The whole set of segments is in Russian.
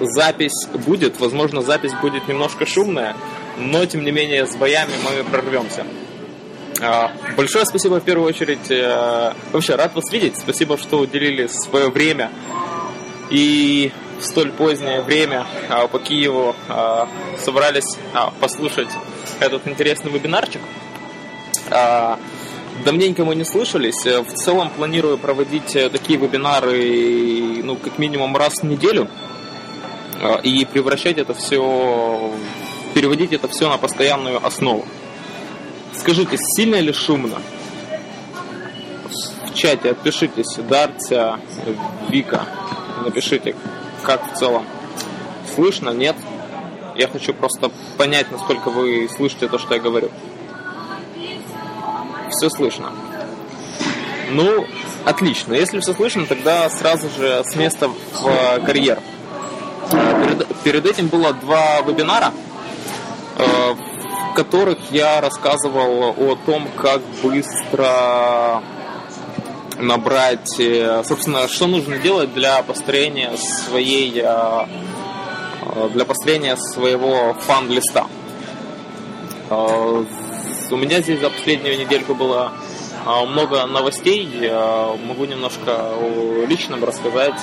запись будет. Возможно, запись будет немножко шумная, но тем не менее с боями мы прорвемся. А, большое спасибо в первую очередь. Э, вообще рад вас видеть. Спасибо, что уделили свое время и в столь позднее время а, по Киеву а, собрались послушать этот интересный вебинарчик. Давненько мы не слышались. В целом планирую проводить э, такие вебинары, ну, как минимум раз в неделю. И превращать это все, переводить это все на постоянную основу. Скажите, сильно или шумно? В чате отпишитесь, Дартя, Вика, напишите, как в целом. Слышно, нет? Я хочу просто понять, насколько вы слышите то, что я говорю. Все слышно. Ну, отлично. Если все слышно, тогда сразу же с места в э, карьер. Перед, перед этим было два вебинара. Э, которых я рассказывал о том, как быстро набрать, э, собственно, что нужно делать для построения своей, э, для построения своего фан-листа. У меня здесь за последнюю недельку было много новостей. Могу немножко о личном рассказать.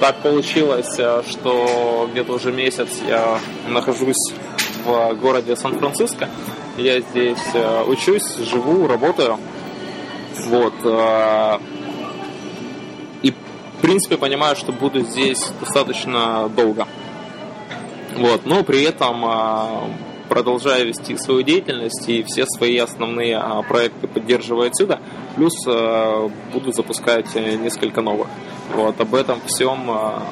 Так получилось, что где-то уже месяц я нахожусь в городе Сан-Франциско. Я здесь э, учусь, живу, работаю. Вот. Э, и, в принципе, понимаю, что буду здесь достаточно долго. Вот. Но при этом э, продолжаю вести свою деятельность и все свои основные проекты поддерживаю отсюда. Плюс буду запускать несколько новых. Вот, об этом всем,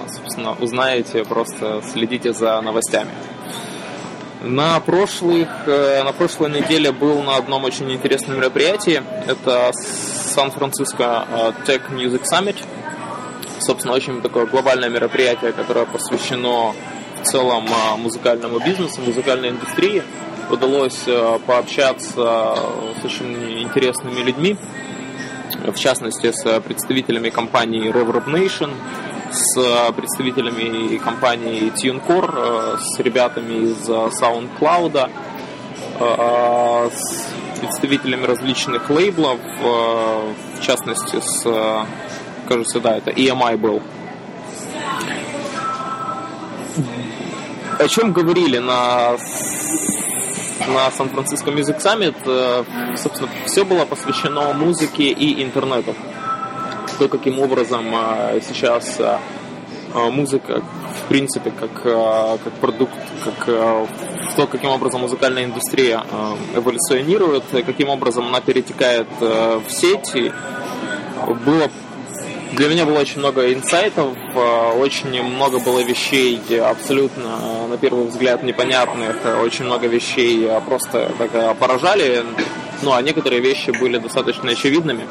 собственно, узнаете, просто следите за новостями. На, прошлых, э, на прошлой неделе был на одном очень интересном мероприятии. Это Сан-Франциско э, Tech Music Summit. Собственно, очень такое глобальное мероприятие, которое посвящено в целом э, музыкальному бизнесу, музыкальной индустрии. Удалось пообщаться с очень интересными людьми, в частности, с представителями компании Reverb Nation, с представителями компании TuneCore, э, с ребятами из SoundCloud, э, с представителями различных лейблов, э, в частности с, кажется, да, это EMI был. О чем говорили на на Сан-Франциско Music Summit, собственно, все было посвящено музыке и интернету. То, каким образом а, сейчас а, музыка, в принципе, как, как продукт, как то, каким образом музыкальная индустрия эволюционирует, каким образом она перетекает в сети, было для меня было очень много инсайтов, очень много было вещей абсолютно, на первый взгляд, непонятных, очень много вещей просто так поражали, ну а некоторые вещи были достаточно очевидными.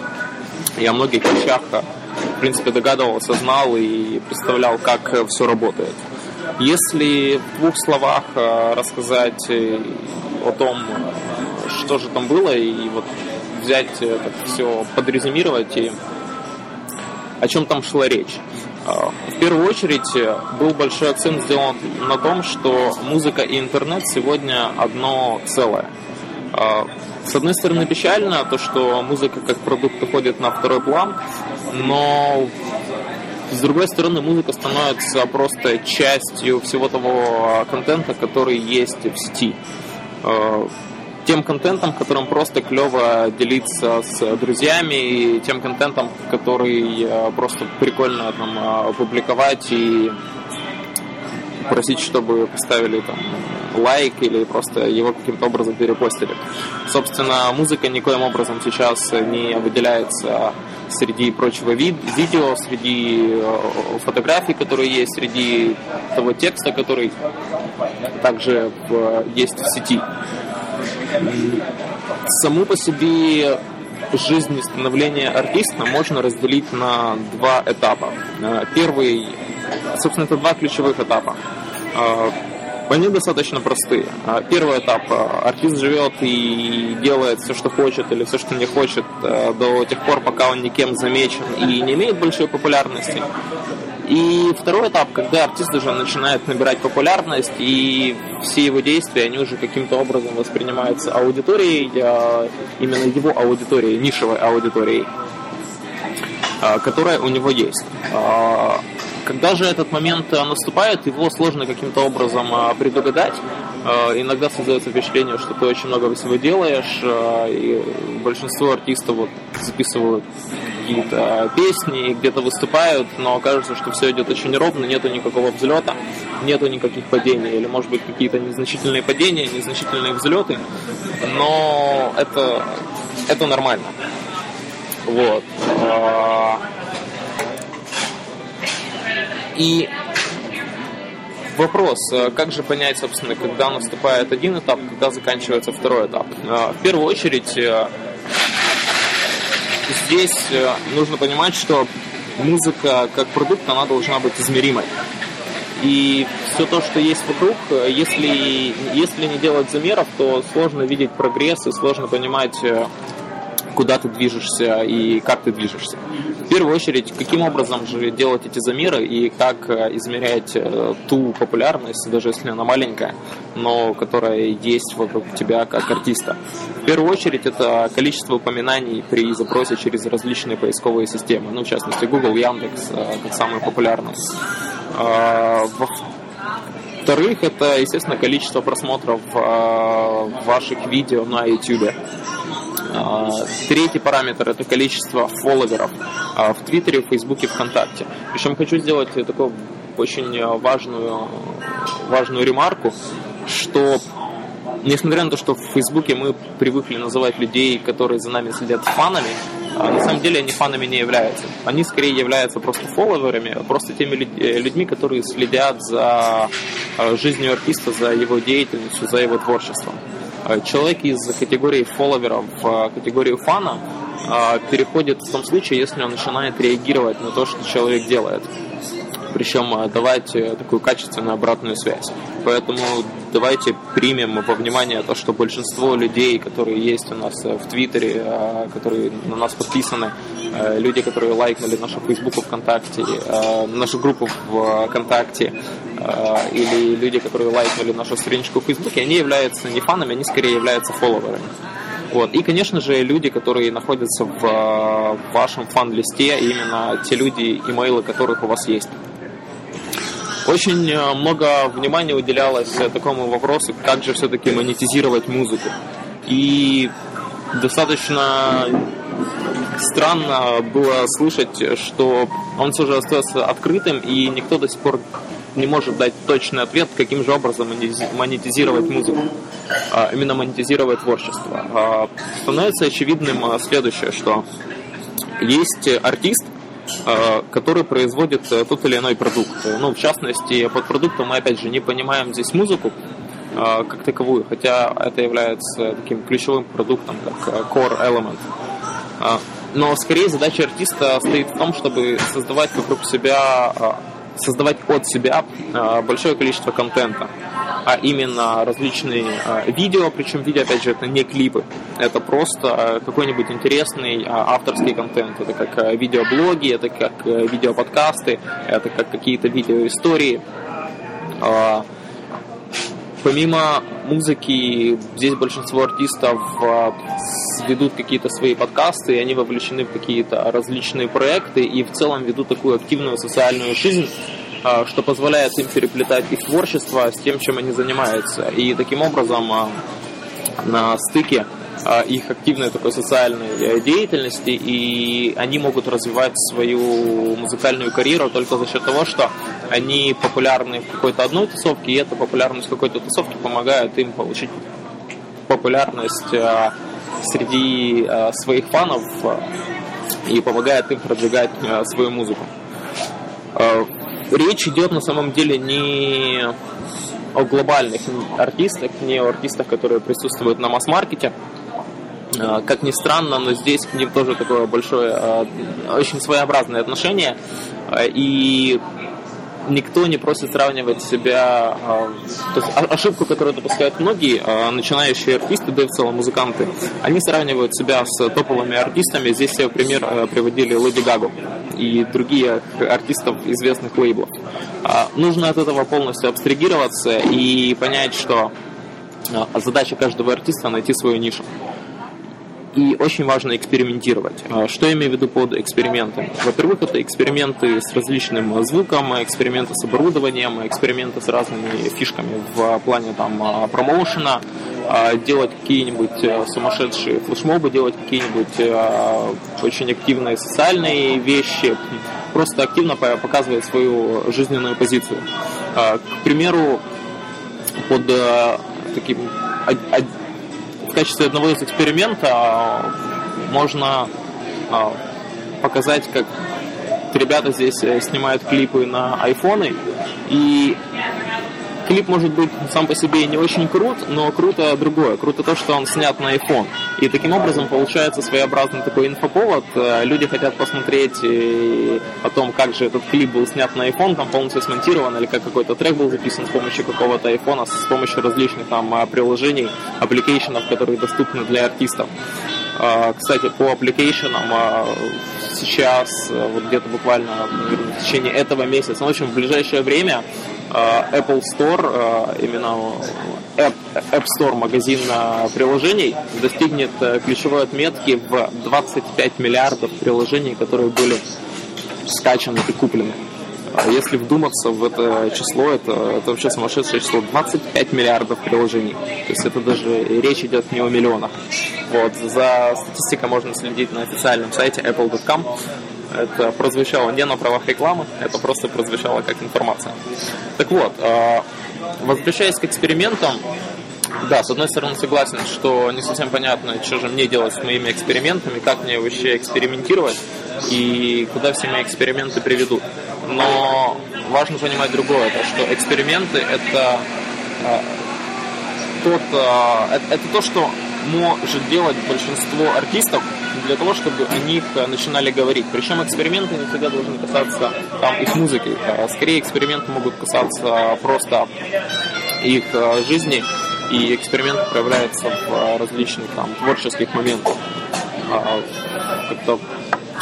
Я о многих вещах, в принципе, догадывался, знал и представлял, как все работает. Если в двух словах э, рассказать э, о том, что же там было, и вот взять это все, подрезюмировать и о чем там шла речь. Э, в первую очередь был большой акцент сделан на том, что музыка и интернет сегодня одно целое. С одной стороны печально, то, что музыка как продукт уходит на второй план, но с другой стороны, музыка становится просто частью всего того контента, который есть в сети. Э, тем контентом, которым просто клево делиться с друзьями, и тем контентом, который э, просто прикольно там опубликовать и просить, чтобы поставили там лайк или просто его каким-то образом перепостили. Собственно, музыка никоим образом сейчас не выделяется среди прочего вид видео, среди э, фотографий, которые есть, среди того текста, который также есть в сети. Саму по себе жизнь становления артиста можно разделить на два этапа. Э, первый, собственно, это два ключевых этапа. Э, они достаточно простые. А, первый этап. Артист живет и делает все, что хочет или все, что не хочет до тех пор, пока он никем замечен и не имеет большой популярности. И второй этап, когда артист уже начинает набирать популярность, и все его действия, они уже каким-то образом воспринимаются аудиторией, а, именно его аудиторией, нишевой аудиторией, а, которая у него есть. А, когда же этот момент наступает, его сложно каким-то образом предугадать. Иногда создается впечатление, что ты очень много всего делаешь, и большинство артистов вот записывают какие-то песни, где-то выступают, но кажется, что все идет очень ровно, нету никакого взлета, нету никаких падений, или может быть какие-то незначительные падения, незначительные взлеты, но это, это нормально. Вот. И Вопрос, а как же понять, собственно, когда наступает один этап, когда заканчивается второй этап? А, в первую очередь, здесь э, нужно понимать, что музыка как продукт, она должна быть измеримой. И все то, что есть вокруг, э, если, если не делать замеров, то сложно видеть прогресс и сложно понимать, э, куда ты движешься и как ты движешься. В первую очередь, каким образом же делать эти замеры и как э, измерять э, ту популярность, даже если она маленькая, но которая есть вокруг тебя как артиста. В первую очередь, это количество упоминаний при запросе через различные поисковые системы, ну, в частности, Google, Яндекс, э, как самые популярные. Во-вторых, это, естественно, количество просмотров ваших видео на YouTube. А, третий параметр – это количество фолловеров а, в Твиттере, в Фейсбуке, ВКонтакте. Причем хочу сделать такую очень важную, важную ремарку, что несмотря на то, что в Фейсбуке мы привыкли называть людей, которые за нами следят фанами, а на самом деле они фанами не являются. Они скорее являются просто фолловерами, просто теми людьми, которые следят за жизнью артиста, за его деятельностью, за его творчеством. Э, человек из категории фолловеров в категорию фана э, переходит в том случае, если он начинает реагировать на то, что человек делает. Причем э, давать такую качественную обратную связь. Поэтому давайте примем во внимание то, что большинство людей, которые есть у нас в Твиттере, которые на нас подписаны, люди, которые лайкнули нашу Фейсбук ВКонтакте, нашу группу ВКонтакте, Э, или люди, которые лайкнули нашу страничку в Фейсбуке, они являются не фанами, они скорее являются фолловерами. Вот. И, конечно же, люди, которые находятся в вашем фан-листе, именно те люди, имейлы которых у вас есть. Очень э, много внимания уделялось такому вопросу, как же все-таки монетизировать музыку. И достаточно странно было слышать, что он все же остается открытым, и никто до сих пор не может дать точный ответ, каким же образом монетизировать музыку, а именно монетизировать творчество. А становится очевидным а, следующее, что есть артист, который производит э, тот или иной продукт. Ну, в частности, под продуктом мы, опять же, не понимаем здесь музыку как таковую, хотя это является таким ключевым продуктом, как э, core element. Но скорее задача артиста стоит в том, чтобы создавать вокруг себя создавать от себя а, большое количество контента, а именно различные а, видео, причем видео, опять же, это не клипы, это просто какой-нибудь интересный а, авторский контент, это как видеоблоги, это как видеоподкасты, это как какие-то видеоистории. Помимо музыки, здесь большинство артистов ведут какие-то свои подкасты, и они вовлечены в какие-то различные проекты и в целом ведут такую активную социальную жизнь, а, что позволяет им переплетать их творчество с тем, чем они занимаются. И таким образом а, на стыке а, их активной такой социальной э, деятельности, и они могут развивать свою музыкальную карьеру только за счет того, что они популярны в какой-то одной тусовке, и эта популярность какой-то тусовке помогает им получить популярность среди своих фанов и помогает им продвигать свою музыку речь идет на самом деле не о глобальных артистах, не о артистах, которые присутствуют на масс-маркете. А, как ни странно, но здесь к ним тоже такое большое, а, очень своеобразное отношение. А, и никто не просит сравнивать себя, то есть ошибку, которую допускают многие начинающие артисты, да и в целом музыканты, они сравнивают себя с топовыми артистами. Здесь, в пример, приводили Леди Гагу. И другие артистов известных лейблов. А, нужно от этого полностью абстрагироваться и понять, что а, задача каждого артиста найти свою нишу. И очень важно экспериментировать. А, что я имею в виду под экспериментами? Во-первых, это эксперименты с различным звуком, эксперименты с оборудованием, эксперименты с разными фишками в плане там промоушена, делать какие-нибудь сумасшедшие флешмобы, делать какие-нибудь очень активные социальные вещи, просто активно показывать свою жизненную позицию. К примеру, под таким качестве одного из эксперимента а, можно а, показать, как ребята здесь э, снимают клипы на айфоны. И клип может быть сам по себе не очень крут, но круто другое. Круто то, что он снят на iPhone. И таким образом получается своеобразный такой инфоповод. Э, люди хотят посмотреть э, о том, как же этот клип был снят на iPhone, там полностью смонтирован, или как какой-то трек был записан с помощью какого-то iPhone, с помощью различных там э, приложений, application ов, которые доступны для артистов. Кстати, по application ам сейчас, вот где-то буквально в течение этого месяца, в общем, в ближайшее время Apple Store, э, именно App, App Store магазин э, приложений достигнет ключевой отметки в 25 миллиардов приложений, которые были скачаны и куплены. Если вдуматься в это число, это, это вообще сумасшедшее число. 25 миллиардов приложений. То есть это даже речь идет не о миллионах. Вот. За статистикой можно следить на официальном сайте apple.com. Это прозвучало не на правах рекламы, это просто прозвучало как информация. Так вот, а, возвращаясь к экспериментам, да, с одной стороны согласен, что не совсем понятно, что же мне делать с моими экспериментами, как мне вообще экспериментировать и куда все мои эксперименты приведут. Но важно понимать другое, то, что эксперименты это, а, тот, а, это, это то, что может делать большинство артистов для того, чтобы о них э, начинали говорить. Причем эксперименты не всегда должны касаться там, их музыки. Э, скорее эксперименты могут касаться просто их э, жизни, и эксперименты проявляются в различных там, творческих моментах. Как-то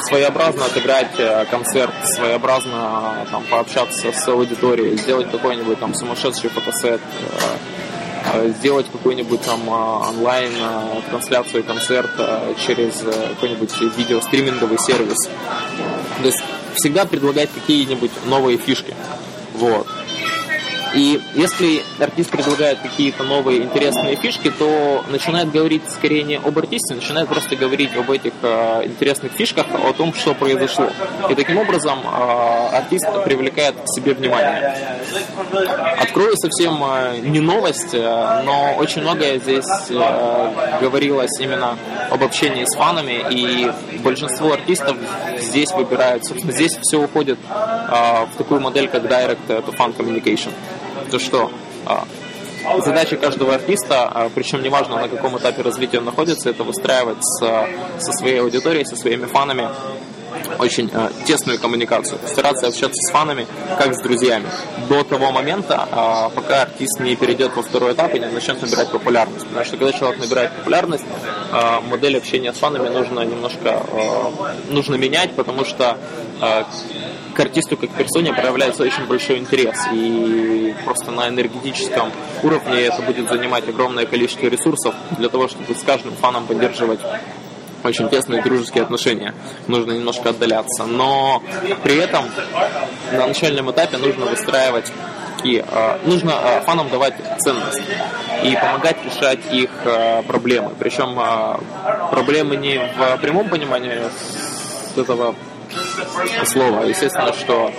своеобразно отыграть концерт, своеобразно там, пообщаться с аудиторией, сделать какой-нибудь там сумасшедший фотосет, сделать какую-нибудь там э, онлайн э, трансляцию концерта через какой-нибудь видеостриминговый сервис. То есть всегда предлагать какие-нибудь новые фишки. Вот. И если артист предлагает какие-то новые интересные фишки, то начинает говорить скорее не об артисте, начинает просто говорить об этих э, интересных фишках, о том, что произошло. И таким образом э, артист привлекает к себе внимание. Открою совсем э, не новость, э, но очень многое здесь э, говорилось именно об общении с фанами, и большинство артистов здесь выбирают, собственно, здесь все уходит э, в такую модель, как Direct to Fan Communication то что а, задача каждого артиста, а, причем неважно на каком этапе развития он находится, это выстраивать со, со своей аудиторией, со своими фанами очень э, тесную коммуникацию, стараться общаться с фанами, как с друзьями, до того момента, э, пока артист не перейдет во второй этап и не начнет набирать популярность. Потому что когда человек набирает популярность, э, модель общения с фанами нужно немножко э, нужно менять, потому что э, к артисту как персоне проявляется очень большой интерес. И просто на энергетическом уровне это будет занимать огромное количество ресурсов для того, чтобы с каждым фаном поддерживать очень тесные дружеские отношения. Нужно немножко отдаляться. Но при этом на начальном этапе нужно выстраивать и э, нужно э, фанам давать ценность и помогать решать их э, проблемы. Причем э, проблемы не в прямом понимании этого слова. Естественно, что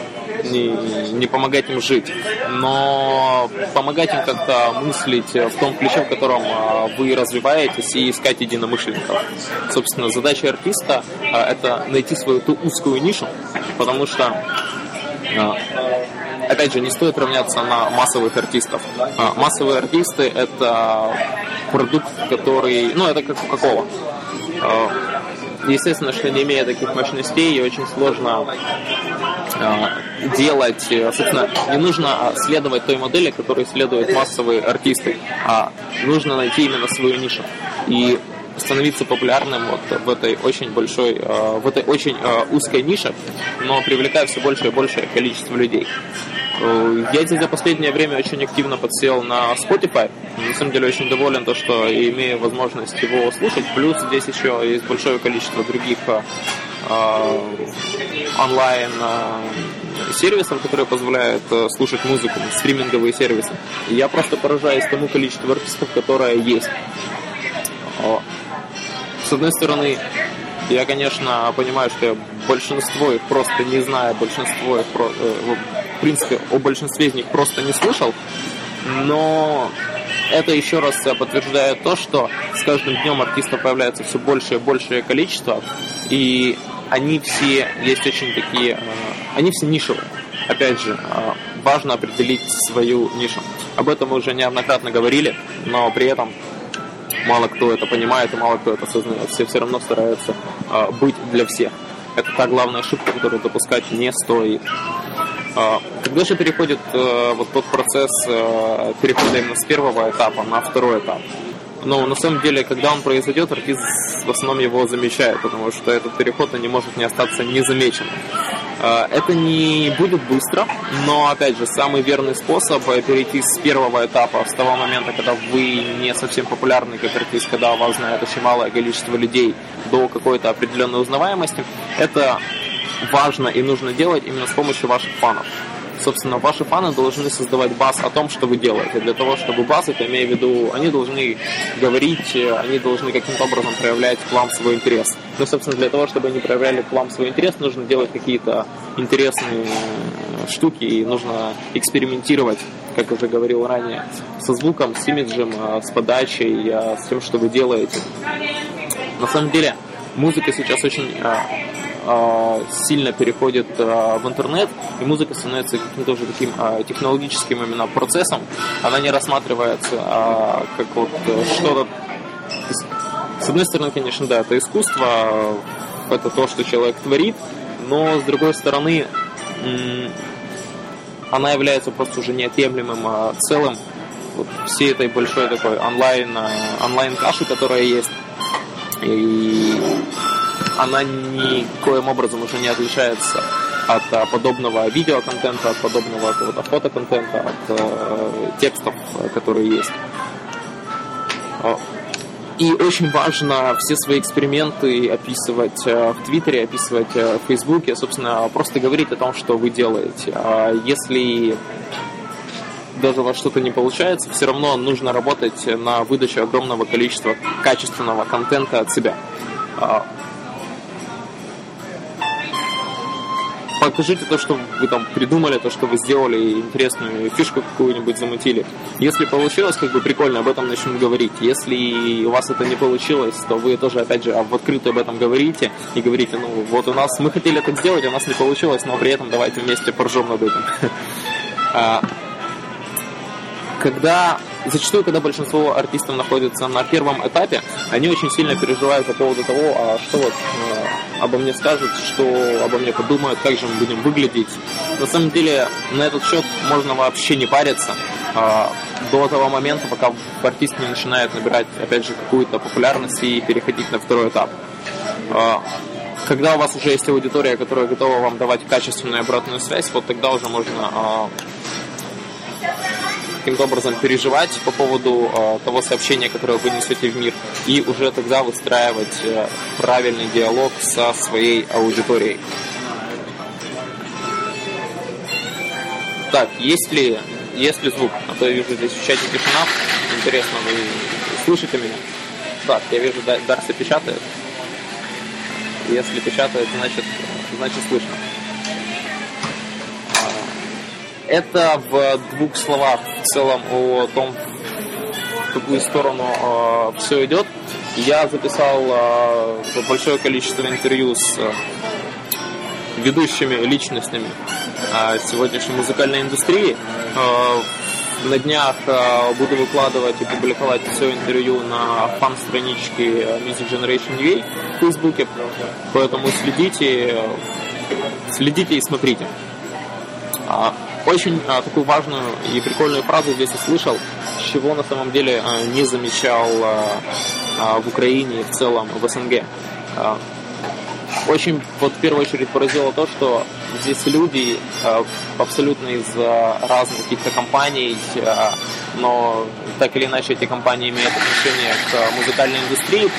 не, не помогать им жить, но помогать им как-то мыслить в том ключе, в котором а, вы развиваетесь и искать единомышленников. Собственно, задача артиста а, – это найти свою ту узкую нишу, потому что а, опять же, не стоит равняться на массовых артистов. Массовые артисты – это продукт, который, ну, это как Кока-Кола Естественно, что не имея таких мощностей, очень сложно э, делать, э, собственно, не нужно а, следовать той модели, которой следуют массовые артисты, а нужно найти именно свою нишу. И становиться популярным вот в этой очень большой, э, в этой очень узкой нише, но привлекая все больше и большее количество людей. Э, я здесь за последнее время очень активно подсел на Spotify. На самом деле очень доволен то, что имею возможность его слушать. Плюс здесь еще есть большое количество других онлайн сервисов, которые позволяют слушать музыку, стриминговые сервисы. Я просто поражаюсь тому количеству артистов, которое есть. С одной стороны, я, конечно, понимаю, что я большинство их просто не знаю, большинство их, э, в принципе, о большинстве из них просто не слышал, но это еще раз подтверждает то, что с каждым днем артистов появляется все больше и большее количество, и они все есть очень такие, э, они все нишевые. Опять же, э, важно определить свою нишу. Об этом мы уже неоднократно говорили, но при этом мало кто это понимает и мало кто это осознает. Все все равно стараются э, быть для всех. Это та главная ошибка, которую допускать не стоит. Э, когда же переходит э, вот тот процесс э, перехода именно с первого этапа на второй этап? Но на самом деле, когда он произойдет, артист в основном его замечает, потому что этот переход не может не остаться незамеченным. Э, это не будет быстро, но, опять же, самый верный способ перейти с первого этапа, с того момента, когда вы не совсем популярный как артист, когда вас знает очень малое количество людей, до какой-то определенной узнаваемости, это важно и нужно делать именно с помощью ваших фанов собственно, ваши фаны должны создавать баз о том, что вы делаете. Для того, чтобы баз, это имея в виду, они должны говорить, они должны каким-то образом проявлять к вам свой интерес. Но, собственно, для того, чтобы они проявляли к вам свой интерес, нужно делать какие-то интересные штуки, и нужно экспериментировать, как уже говорил ранее, со звуком, с имиджем, с подачей, с тем, что вы делаете. На самом деле, музыка сейчас очень а, а, сильно переходит а, в интернет, и музыка становится каким-то уже таким а, технологическим именно процессом. Она не рассматривается как вот э, что-то... С одной стороны, конечно, да, это искусство, это то, что человек творит, но с другой стороны, она является просто уже неотъемлемым целым вот всей этой большой такой онлайн, онлайн каши, которая есть. И она никоим образом уже не отличается от а, подобного видеоконтента, от подобного какого-то фотоконтента, от э, текстов, которые есть. А, и очень важно все свои эксперименты описывать э, в Твиттере, описывать э, в Фейсбуке, собственно, просто говорить о том, что вы делаете. А если даже у вас что-то не получается, все равно нужно работать на выдачу огромного количества качественного контента от себя. Покажите то, что вы там придумали, то, что вы сделали, интересную фишку какую-нибудь замутили. Если получилось, как бы прикольно, об этом начнут говорить. Если у вас это не получилось, то вы тоже, опять же, в открытую об этом говорите и говорите, ну, вот у нас, мы хотели так сделать, у нас не получилось, но при этом давайте вместе поржем над этим. А, когда зачастую, когда большинство артистов находится на первом этапе, они очень сильно переживают по поводу того, а что вот э, обо мне скажут, что обо мне подумают, как же мы будем выглядеть. На самом деле на этот счет можно вообще не париться э, до того момента, пока артист не начинает набирать, опять же, какую-то популярность и переходить на второй этап. Э, когда у вас уже есть аудитория, которая готова вам давать качественную обратную связь, вот тогда уже можно э, каким-то образом переживать по поводу э, того сообщения, которое вы несете в мир, и уже тогда выстраивать э, правильный диалог со своей аудиторией. Так, есть ли, есть ли звук? А то я вижу здесь в чате тишина. Интересно, вы слышите меня? Так, я вижу, Дарси печатает. Если печатает, значит, значит слышно. Это в двух словах в целом о том, в какую сторону э, все идет. Я записал э, большое количество интервью с э, ведущими личностями э, сегодняшней музыкальной индустрии. Э, на днях э, буду выкладывать и публиковать все интервью на фан-страничке Music Generation UA в Фейсбуке, поэтому следите, следите и смотрите. А, очень а, такую важную и прикольную фразу здесь услышал, чего на самом деле а, не замечал а, в Украине и в целом в СНГ. Очень вот в первую очередь поразило то, что здесь люди абсолютно из разных каких-то компаний, но так или иначе эти компании имеют отношение к музыкальной индустрии,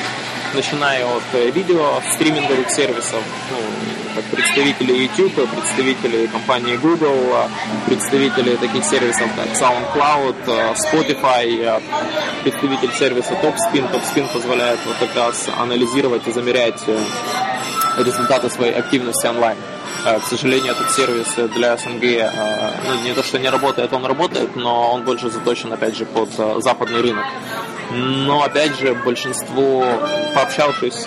начиная от э, видео, стриминговых сервисов, ну, как представители YouTube, представители компании Google, представители таких сервисов, как SoundCloud, э, Spotify, э, представитель сервиса TopSpin. TopSpin позволяет вот как раз анализировать и замерять результаты своей активности онлайн. К сожалению, этот сервис для СНГ ну, не то, что не работает, он работает, но он больше заточен, опять же, под западный рынок. Но, опять же, большинство, пообщавшись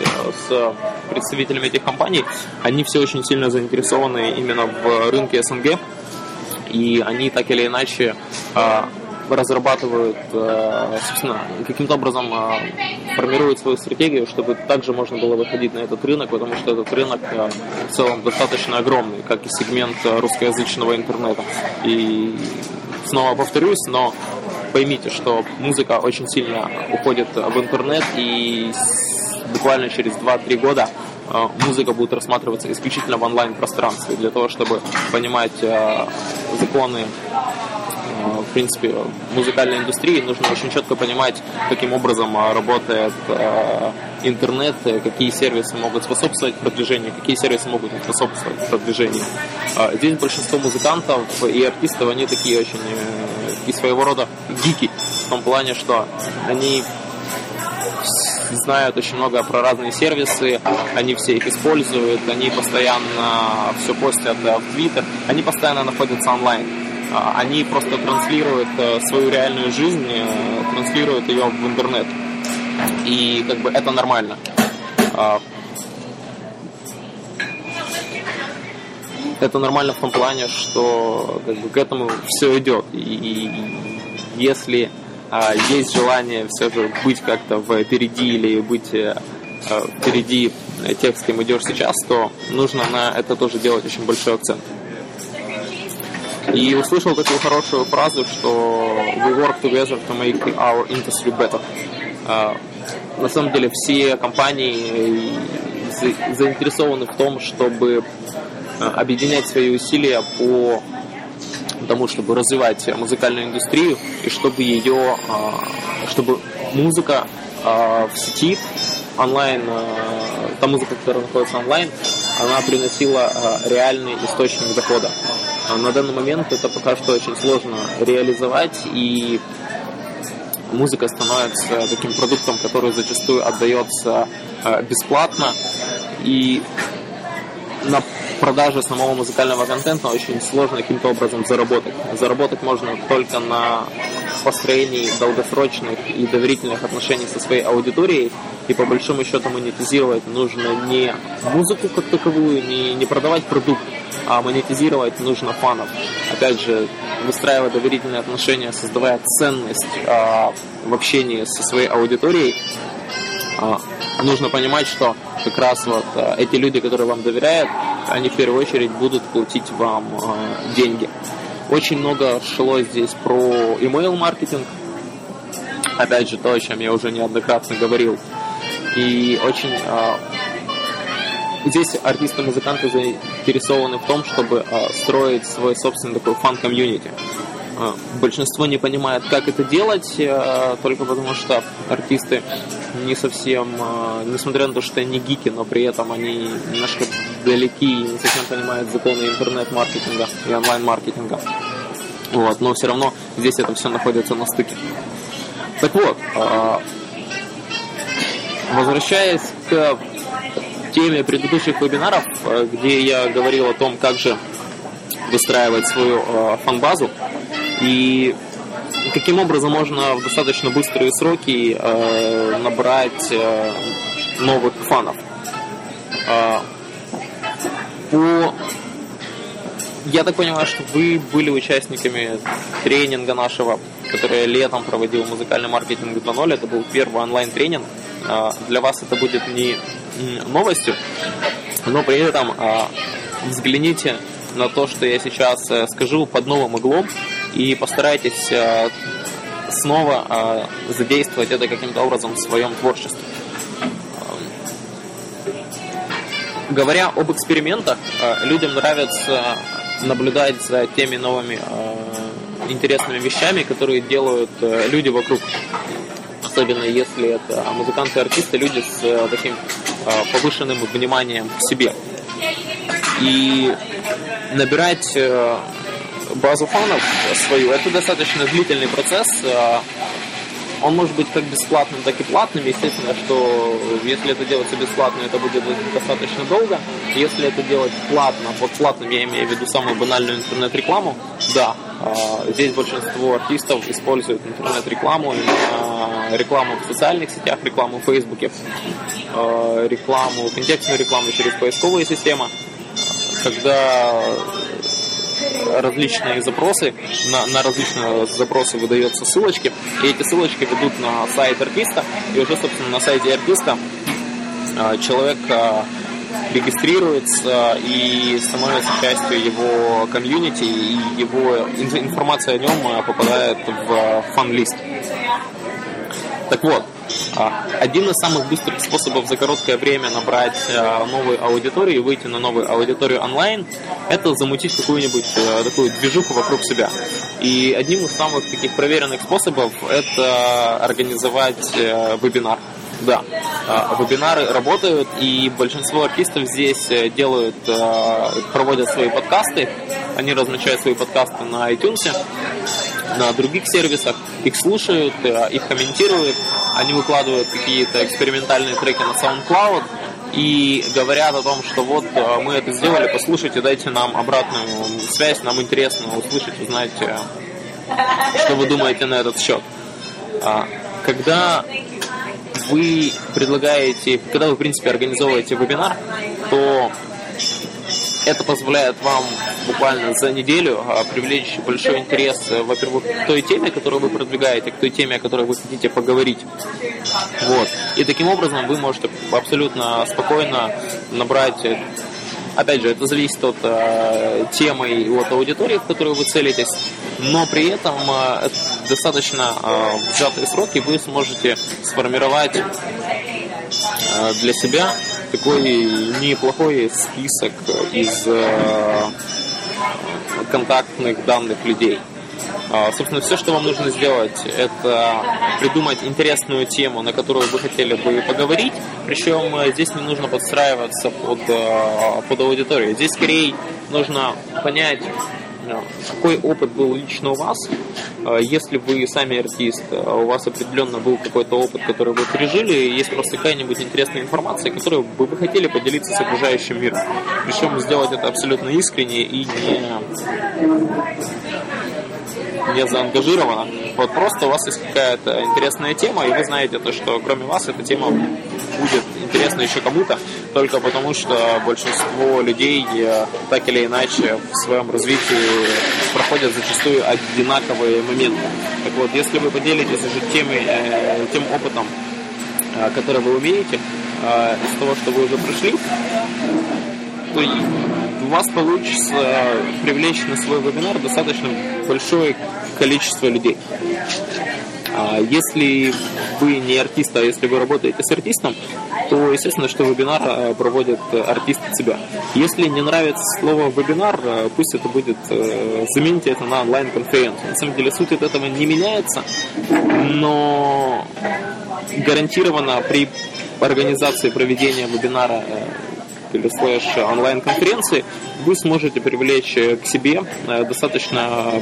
с представителями этих компаний, они все очень сильно заинтересованы именно в рынке СНГ, и они так или иначе а, разрабатывают, а, собственно, каким-то образом а, формируют свою стратегию, чтобы также можно было выходить на этот рынок, потому что этот рынок в целом достаточно огромный, как и сегмент русскоязычного интернета. И снова повторюсь, но поймите, что музыка очень сильно уходит в интернет, и буквально через 2-3 года э, музыка будет рассматриваться исключительно в онлайн-пространстве, для того, чтобы понимать э, законы э, в принципе, музыкальной индустрии нужно очень четко понимать, каким образом работает интернет, какие сервисы могут способствовать продвижению, какие сервисы могут не способствовать продвижению. Здесь большинство музыкантов и артистов, они такие очень и своего рода гики, в том плане, что они знают очень много про разные сервисы, они все их используют, они постоянно все постят в Твиттер, они постоянно находятся онлайн. А, они просто транслируют э, свою реальную жизнь, э, транслируют ее в интернет. И как бы это нормально. А, это нормально в том плане, что как бы, к этому все идет. И, если а, есть желание все же быть как-то впереди или быть а, впереди тех, с кем идешь сейчас, то нужно на это тоже делать очень большой акцент. И услышал такую хорошую фразу, что we work together to make our industry better. А, на самом деле все компании заинтересованы в том, чтобы Э, объединять свои усилия по тому, чтобы развивать музыкальную индустрию и чтобы ее, э, чтобы музыка э, в сети онлайн, та музыка, которая находится онлайн, она приносила реальный источник дохода. На данный момент это пока что очень сложно реализовать, и музыка становится таким продуктом, который зачастую отдается бесплатно, и на продаже самого музыкального контента очень сложно каким-то образом заработать. Заработать можно только на построении долгосрочных и доверительных отношений со своей аудиторией, и по большому счету монетизировать нужно не музыку как таковую, не, не продавать продукт, а монетизировать нужно фанов. Опять же, выстраивая доверительные отношения, создавая ценность а, в общении со своей аудиторией, а, нужно понимать, что как раз вот а, эти люди, которые вам доверяют, они в первую очередь будут платить вам э, деньги. Очень много шло здесь про email маркетинг. Опять же, то, о чем я уже неоднократно говорил. И очень э, здесь артисты-музыканты заинтересованы в том, чтобы э, строить свой собственный такой фан-комьюнити. Э, большинство не понимает, как это делать, только потому что артисты не совсем, несмотря на то, что они гики, но при этом они немножко далеки и не совсем понимают законы интернет-маркетинга и онлайн-маркетинга. Вот, но все равно здесь это все находится на стыке. Так вот, возвращаясь к теме предыдущих вебинаров, где я говорил о том, как же выстраивать свою фан-базу, и каким образом можно в достаточно быстрые сроки э, набрать э, новых фанов. Э, по... Я так понимаю, что вы были участниками тренинга нашего, который я летом проводил музыкальный маркетинг 2.0. Это был первый онлайн-тренинг. Э, для вас это будет не новостью, но при этом э, взгляните на то, что я сейчас э, скажу под новым углом, и постарайтесь э, снова задействовать это каким-то образом в своем творчестве. Говоря об экспериментах, людям нравится наблюдать за теми новыми интересными вещами, которые делают люди вокруг особенно если это музыканты артисты, люди с э, таким э, повышенным вниманием к себе. И набирать э, базу фанов свою, это достаточно длительный процесс. Он может быть как бесплатным, так и платным. Естественно, что если это делается бесплатно, это будет достаточно долго. Если это делать платно, под платным я имею в виду самую банальную интернет-рекламу, да, а, здесь большинство артистов используют интернет-рекламу, рекламу в социальных сетях, рекламу в Фейсбуке, а, рекламу, контекстную рекламу через поисковые системы, когда различные запросы, на, на различные запросы выдаются ссылочки, и эти ссылочки ведут на сайт артиста, и уже, собственно, на сайте артиста а, человек регистрируется и становится частью его комьюнити, и его информация о нем э, попадает в фан-лист. Так вот, а, один из самых быстрых способов за короткое время набрать э, новую аудиторию и выйти на новую аудиторию онлайн, это замутить какую-нибудь э, такую движуху вокруг себя. И одним из самых таких проверенных способов это организовать вебинар. Да, а, вебинары работают, и большинство артистов здесь э, делают, э, проводят свои подкасты, они размещают свои подкасты на iTunes, на других сервисах, их слушают, э, их комментируют, они выкладывают какие-то экспериментальные треки на SoundCloud, и говорят о том, что вот мы это сделали, послушайте, дайте нам обратную связь, нам интересно услышать, узнать, что вы думаете на этот счет. А, когда вы предлагаете, когда вы, в принципе, организовываете вебинар, то это позволяет вам буквально за неделю а, привлечь большой интерес, э, во-первых, к той теме, которую вы продвигаете, к той теме, о которой вы хотите поговорить. Вот. И таким образом вы можете абсолютно спокойно набрать Опять же, это зависит от э, темы и от аудитории, в которую вы целитесь, но при этом э, достаточно э, сжатые сроки вы сможете сформировать э, для себя такой неплохой список из э, контактных данных людей. А, собственно, все, что вам нужно сделать, это придумать интересную тему, на которую вы хотели бы поговорить. Причем э, здесь не нужно подстраиваться под, э, под аудиторию. Здесь скорее нужно понять, какой опыт был лично у вас. Если вы сами артист, у вас определенно был какой-то опыт, который вы пережили, есть просто какая-нибудь интересная информация, которую бы вы хотели поделиться с окружающим миром. Причем сделать это абсолютно искренне и не не заангажирована. Вот просто у вас есть какая-то интересная тема, и вы знаете то, что кроме вас эта тема будет интересна еще кому-то, только потому что большинство людей э, так или иначе в своем развитии проходят зачастую одинаковые моменты. Так вот, если вы поделитесь уже тем, э, тем опытом, э, который вы умеете, из того, что вы уже прошли, то у вас получится привлечь на свой вебинар достаточно большое количество людей. А если вы не артист, а если вы работаете с артистом, то естественно, что вебинар э, проводит артист от себя. Если не нравится слово вебинар, э, пусть это будет, э, замените это на онлайн-конференцию. На самом деле суть от этого не меняется, но гарантированно при организации проведения вебинара или слэш онлайн-конференции, вы сможете привлечь к себе э, достаточно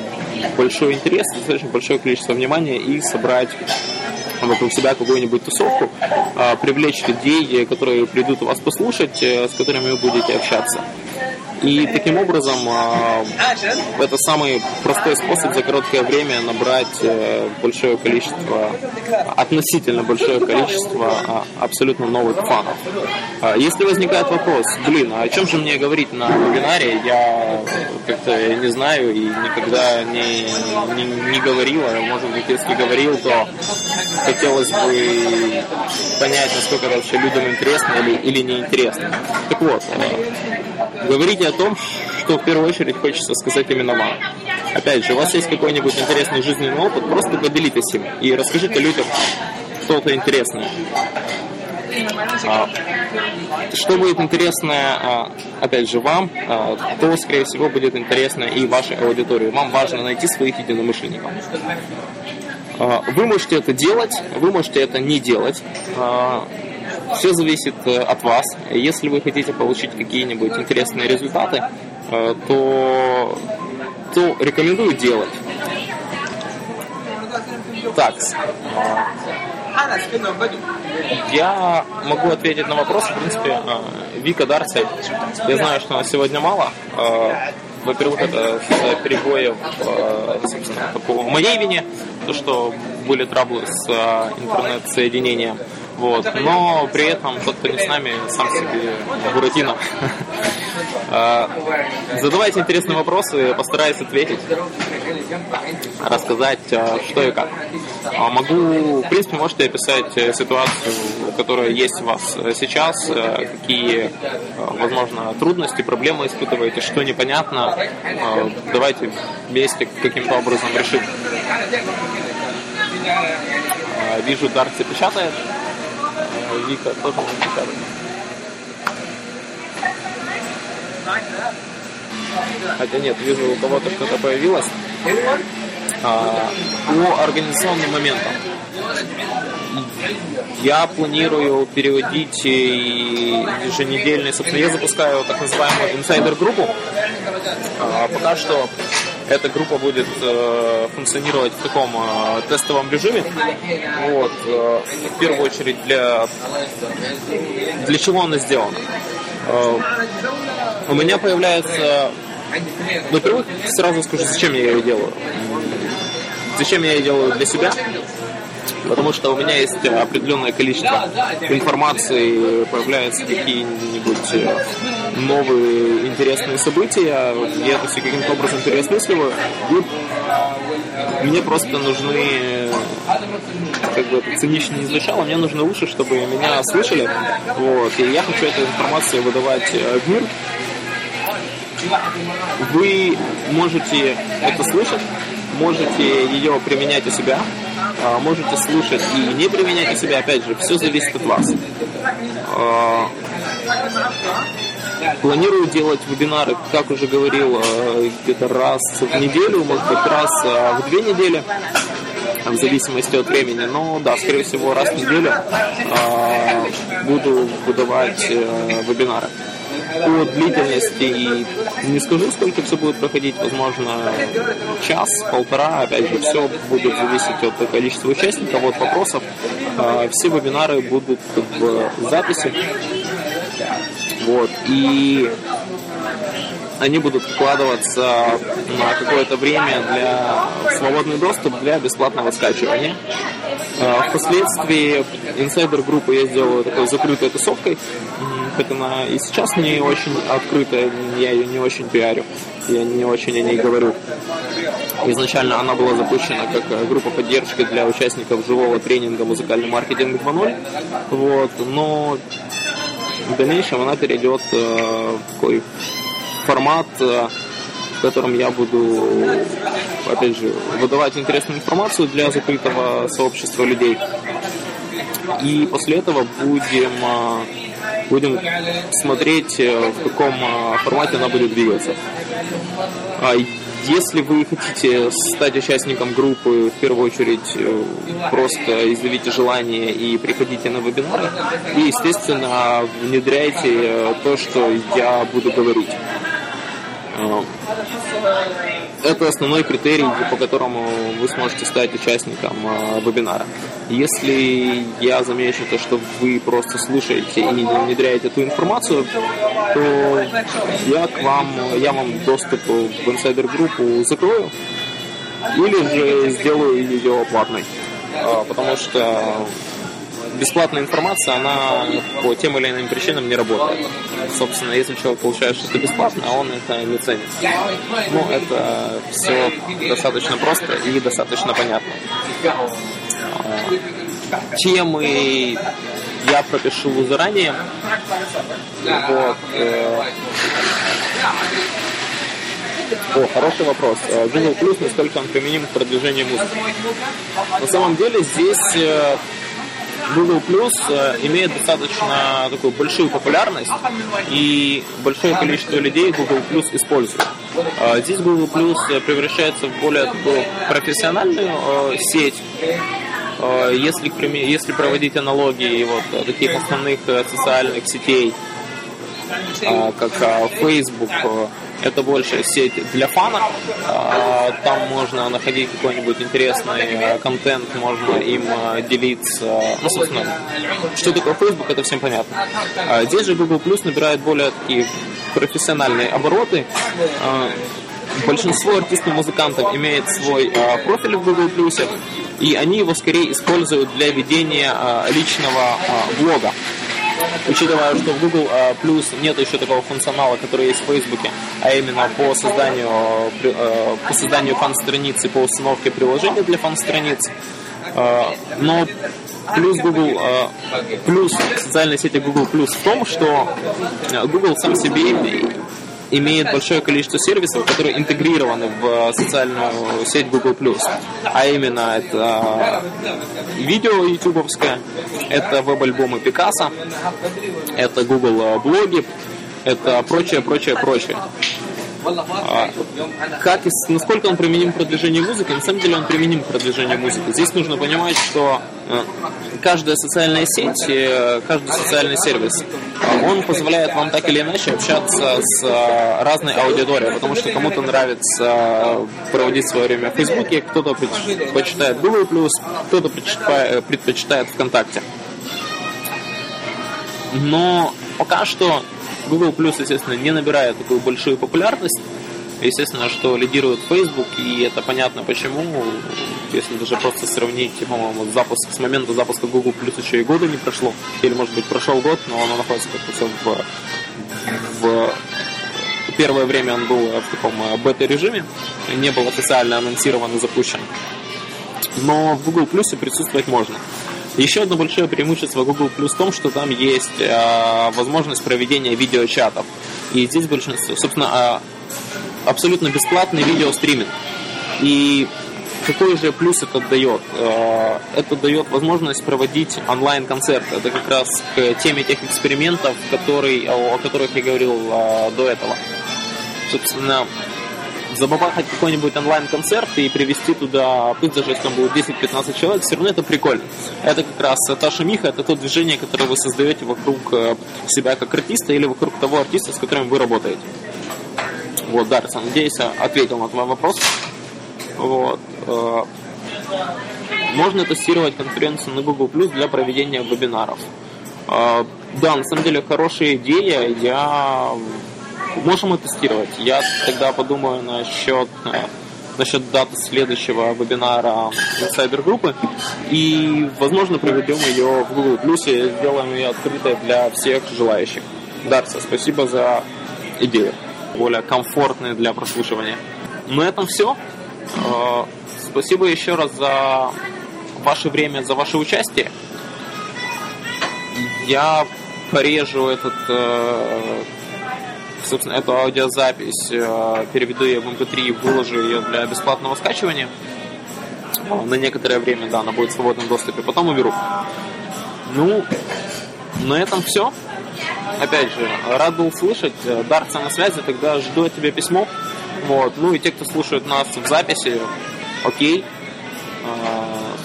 большой интерес, достаточно большое количество внимания и собрать вокруг себя какую-нибудь тусовку, э, привлечь людей, которые придут вас послушать, э, с которыми вы будете общаться. И таким образом а, это самый простой способ за короткое время набрать э, большое количество, относительно большое количество а, абсолютно новых фанов. А, если возникает вопрос, блин, а о чем же мне говорить на вебинаре, я как-то не знаю и никогда не, не, не говорил, а может быть, если говорил, то хотелось бы понять, насколько это вообще людям интересно или, или неинтересно. Так вот, говорите о том, что в первую очередь хочется сказать именно вам. Опять же, у вас есть какой-нибудь интересный жизненный опыт, просто поделитесь им и расскажите людям что-то интересное. А, что будет интересно, а, опять же, вам, а, то, скорее всего, будет интересно и вашей аудитории. Вам важно найти своих единомышленников. Вы можете это делать, вы можете это не делать. Все зависит э, от вас. Если вы хотите получить какие-нибудь интересные результаты, э, то, то рекомендую делать. Так, я могу ответить на вопрос, в принципе, э, Вика Дарси. Я знаю, что она сегодня мало. Во-первых, это с перебоев, по моей вине, то, что были траблы с интернет-соединением. Вот. Но при этом тот, кто не с нами, сам себе Буратино. Задавайте интересные вопросы, постараюсь ответить, рассказать, что и как. А могу, в принципе, можете описать э, ситуацию, которая есть у вас э, сейчас, э, какие, возможно, трудности, проблемы испытываете, что непонятно. Давайте вместе каким-то образом решим. Вижу, Даркси печатает. Вика тоже печатает. Хотя нет, вижу, у кого-то что-то появилось. А, по организационным моментам. Я планирую переводить еженедельный, собственно, я запускаю так называемую инсайдер-группу. А, пока что эта группа будет э, функционировать в таком э, тестовом режиме. Вот, э, в первую очередь для для чего она сделана. Э, у меня появляется во-первых, сразу скажу, зачем я ее делаю. Зачем я ее делаю для себя? Потому что у меня есть определенное количество информации, появляются какие-нибудь э, новые интересные события, я это все каким-то образом переосмысливаю, мне просто нужны, как бы это цинично не звучало, мне нужны уши, чтобы меня слышали, вот, и я хочу эту информацию выдавать э, в мир, вы можете это слышать, можете ее применять у себя, можете слушать и не применять у себя, опять же, все зависит от вас. А, планирую делать вебинары, как уже говорил, а, где-то раз в неделю, может быть, раз в две недели, в зависимости от времени. Но да, скорее всего, раз в неделю буду выдавать э, вебинары по длительности не скажу, сколько все будет проходить, возможно, час, полтора, опять же, все будет зависеть от количества участников, от вопросов. А, все вебинары будут в записи. Вот. И они будут вкладываться на какое-то время для свободный доступ для бесплатного скачивания. А, впоследствии инсайдер группы я сделаю такой закрытой тусовкой, хоть она и сейчас не очень открытая, я ее не очень пиарю, я не очень о ней говорю. Изначально она была запущена как э, группа поддержки для участников живого тренинга «Музыкальный маркетинг 2.0», вот, но в дальнейшем она перейдет э, в такой формат, э, в котором я буду, опять же, выдавать интересную информацию для закрытого сообщества людей. И после этого будем будем смотреть, э, в каком э, формате она будет двигаться. А если вы хотите стать участником группы, в первую очередь э, просто изъявите желание и приходите на вебинары. И, естественно, внедряйте то, что я буду говорить. Это основной критерий, по которому вы сможете стать участником э, вебинара. Если я замечу то, что вы просто слушаете и не внедряете эту информацию, то я к вам, я вам доступ в инсайдер-группу закрою или же сделаю ее платной. А, потому что бесплатная информация, она по тем или иным причинам не работает. Собственно, если человек получает что-то бесплатно, а он это не ценит. Ну, это все достаточно просто и достаточно понятно. Темы я пропишу заранее. Вот. Э, О, хороший вопрос. Э, Google Plus, насколько он применим к продвижению музыки? На самом деле здесь э, Google Plus э, имеет достаточно такую большую популярность, и большое количество людей Google Plus используют. Здесь Google Plus превращается в более такую профессиональную сеть, если, если проводить аналогии вот, таких основных социальных сетей, как Facebook, это больше сеть для фанов. А, там можно находить какой-нибудь интересный э, контент, можно им э, делиться. Ну, собственно, что такое Facebook, это всем понятно. А, здесь же Google Plus набирает более такие профессиональные обороты. А, большинство артистов музыкантов имеет свой профиль в Google Plus, и они его скорее используют для ведения личного блога учитывая, что в Google Plus нет еще такого функционала, который есть в Facebook, а именно по созданию, uh, по созданию фан-страницы, по установке приложения для фан-страниц. Uh, но плюс Google, плюс социальной сети Google Plus в том, что Google сам себе имеет большое количество сервисов, которые интегрированы в социальную сеть Google+. А именно это видео ютубовское, это веб-альбомы Пикассо, это Google блоги, это прочее, прочее, прочее. А, как, насколько он применим к продвижению музыки? На самом деле он применим к продвижению музыки. Здесь нужно понимать, что э, каждая социальная сеть, э, каждый социальный сервис, э, он позволяет вам так или иначе общаться с разной аудиторией, потому что кому-то нравится проводить свое время в Фейсбуке, кто-то предпочитает Google+, кто-то предпочитает ВКонтакте. Но пока что Google Plus, естественно, не набирает такую большую популярность. Естественно, что лидирует Facebook, и это понятно почему. Если даже просто сравнить, по-моему, запуск, с момента запуска Google Plus еще и года не прошло. Или, может быть, прошел год, но оно находится как-то все в, в первое время он был в таком э, бета-режиме, не был официально анонсирован и запущен. Но в Google Plus присутствовать можно. Еще одно большое преимущество Google Plus в том, что там есть э, возможность проведения видеочатов. И здесь большинство, собственно, э, абсолютно бесплатный видеостриминг. И какой же плюс это дает? Э, это дает возможность проводить онлайн-концерты. Это как раз к теме тех экспериментов, которые, о которых я говорил э, до этого. Собственно, забабахать какой-нибудь онлайн-концерт и привести туда, пусть даже если там будет 10-15 человек, все равно это прикольно. Это как раз та шумиха, это то движение, которое вы создаете вокруг э, себя как артиста или вокруг того артиста, с которым вы работаете. Вот, Дарсон, надеюсь, ответил на твой вопрос. Вот. Э, можно тестировать конференцию на Google Plus для проведения вебинаров. Э, да, на самом деле хорошая идея. Я Можем это тестировать. Я тогда подумаю насчет э, насчет даты следующего вебинара инсайдер группы и, возможно, проведем ее в Google Plus сделаем ее открытой для всех желающих. Дарса, спасибо за идею. Более комфортные для прослушивания. На этом все. Э, спасибо еще раз за ваше время, за ваше участие. Я порежу этот э, собственно, эту аудиозапись э, переведу ее в MP3 и выложу ее для бесплатного скачивания. Э, на некоторое время, да, она будет в свободном доступе. Потом уберу. Ну, на этом все. Опять же, рад был слышать. Э, Дарца на связи, тогда жду от тебя письмо. Вот. Ну и те, кто слушает нас в записи, окей.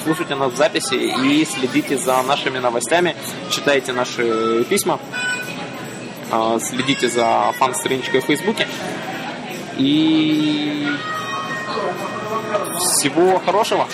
Слушайте нас в записи и следите за нашими новостями, читайте наши письма. А, следите за фан-страничкой в Фейсбуке. И всего хорошего!